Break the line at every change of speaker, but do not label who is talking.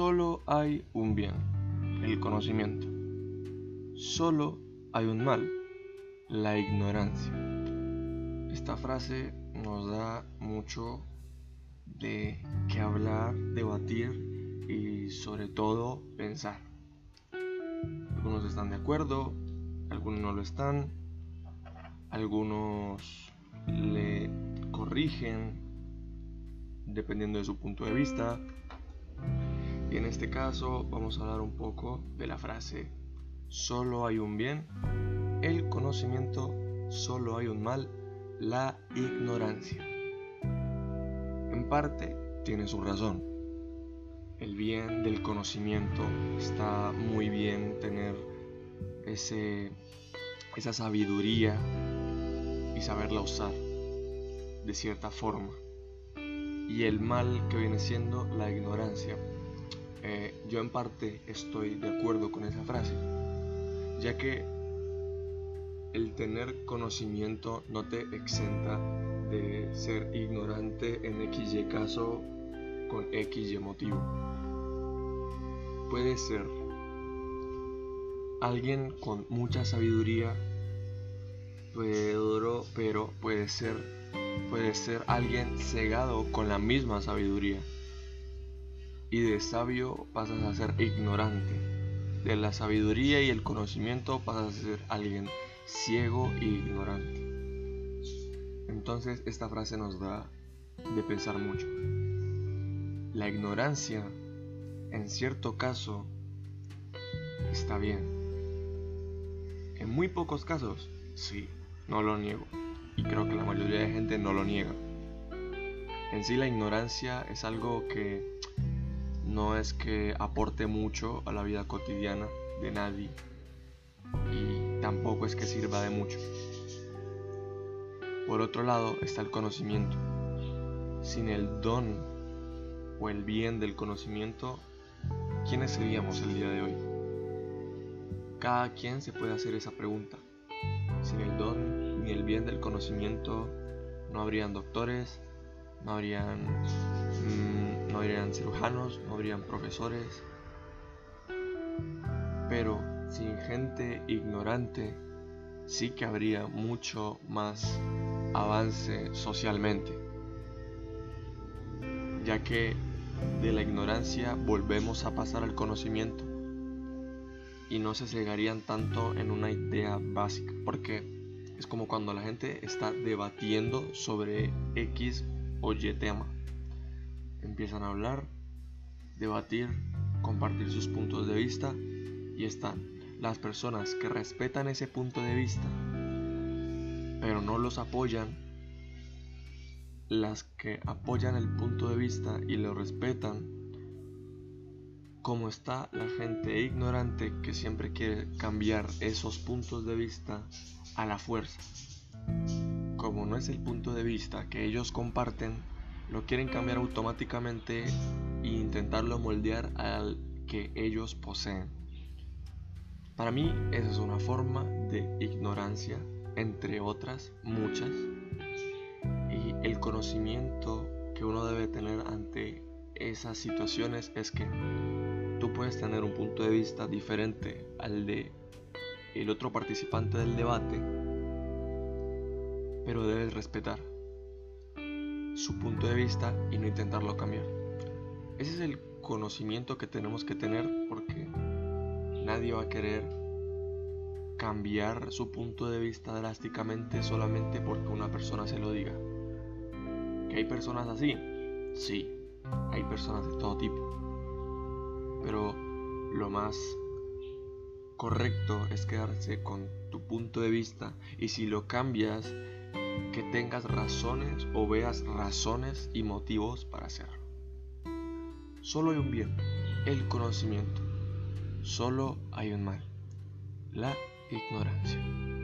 Solo hay un bien, el conocimiento. Solo hay un mal, la ignorancia. Esta frase nos da mucho de qué hablar, debatir y sobre todo pensar. Algunos están de acuerdo, algunos no lo están, algunos le corrigen dependiendo de su punto de vista. Y en este caso vamos a hablar un poco de la frase, solo hay un bien, el conocimiento, solo hay un mal, la ignorancia. En parte tiene su razón. El bien del conocimiento está muy bien tener ese, esa sabiduría y saberla usar de cierta forma. Y el mal que viene siendo la ignorancia. Eh, yo en parte estoy de acuerdo con esa frase, ya que el tener conocimiento no te exenta de ser ignorante en XY caso con XY motivo. Puede ser alguien con mucha sabiduría, pero, pero puede ser puede ser alguien cegado con la misma sabiduría. Y de sabio pasas a ser ignorante. De la sabiduría y el conocimiento pasas a ser alguien ciego e ignorante. Entonces esta frase nos da de pensar mucho. La ignorancia, en cierto caso, está bien. En muy pocos casos, sí, no lo niego. Y creo que la mayoría de gente no lo niega. En sí la ignorancia es algo que no es que aporte mucho a la vida cotidiana de nadie y tampoco es que sirva de mucho. Por otro lado está el conocimiento. Sin el don o el bien del conocimiento, ¿quiénes seríamos el día de hoy? Cada quien se puede hacer esa pregunta. Sin el don ni el bien del conocimiento, no habrían doctores, no habrían, mm, no habrían cirujanos, no habrían profesores. Pero sin gente ignorante, sí que habría mucho más avance socialmente, ya que de la ignorancia volvemos a pasar al conocimiento y no se cegarían tanto en una idea básica, porque es como cuando la gente está debatiendo sobre X o Y tema. Empiezan a hablar, debatir, compartir sus puntos de vista y están las personas que respetan ese punto de vista, pero no los apoyan, las que apoyan el punto de vista y lo respetan, como está la gente ignorante que siempre quiere cambiar esos puntos de vista a la fuerza. Como no es el punto de vista que ellos comparten, lo quieren cambiar automáticamente e intentarlo moldear al que ellos poseen. Para mí esa es una forma de ignorancia, entre otras muchas, y el conocimiento que uno debe tener ante esas situaciones es que tú puedes tener un punto de vista diferente al de el otro participante del debate, pero debes respetar su punto de vista y no intentarlo cambiar. Ese es el conocimiento que tenemos que tener porque Nadie va a querer cambiar su punto de vista drásticamente solamente porque una persona se lo diga. ¿Que hay personas así? Sí, hay personas de todo tipo. Pero lo más correcto es quedarse con tu punto de vista y si lo cambias, que tengas razones o veas razones y motivos para hacerlo. Solo hay un bien, el conocimiento. Solo hay un mal, la ignorancia.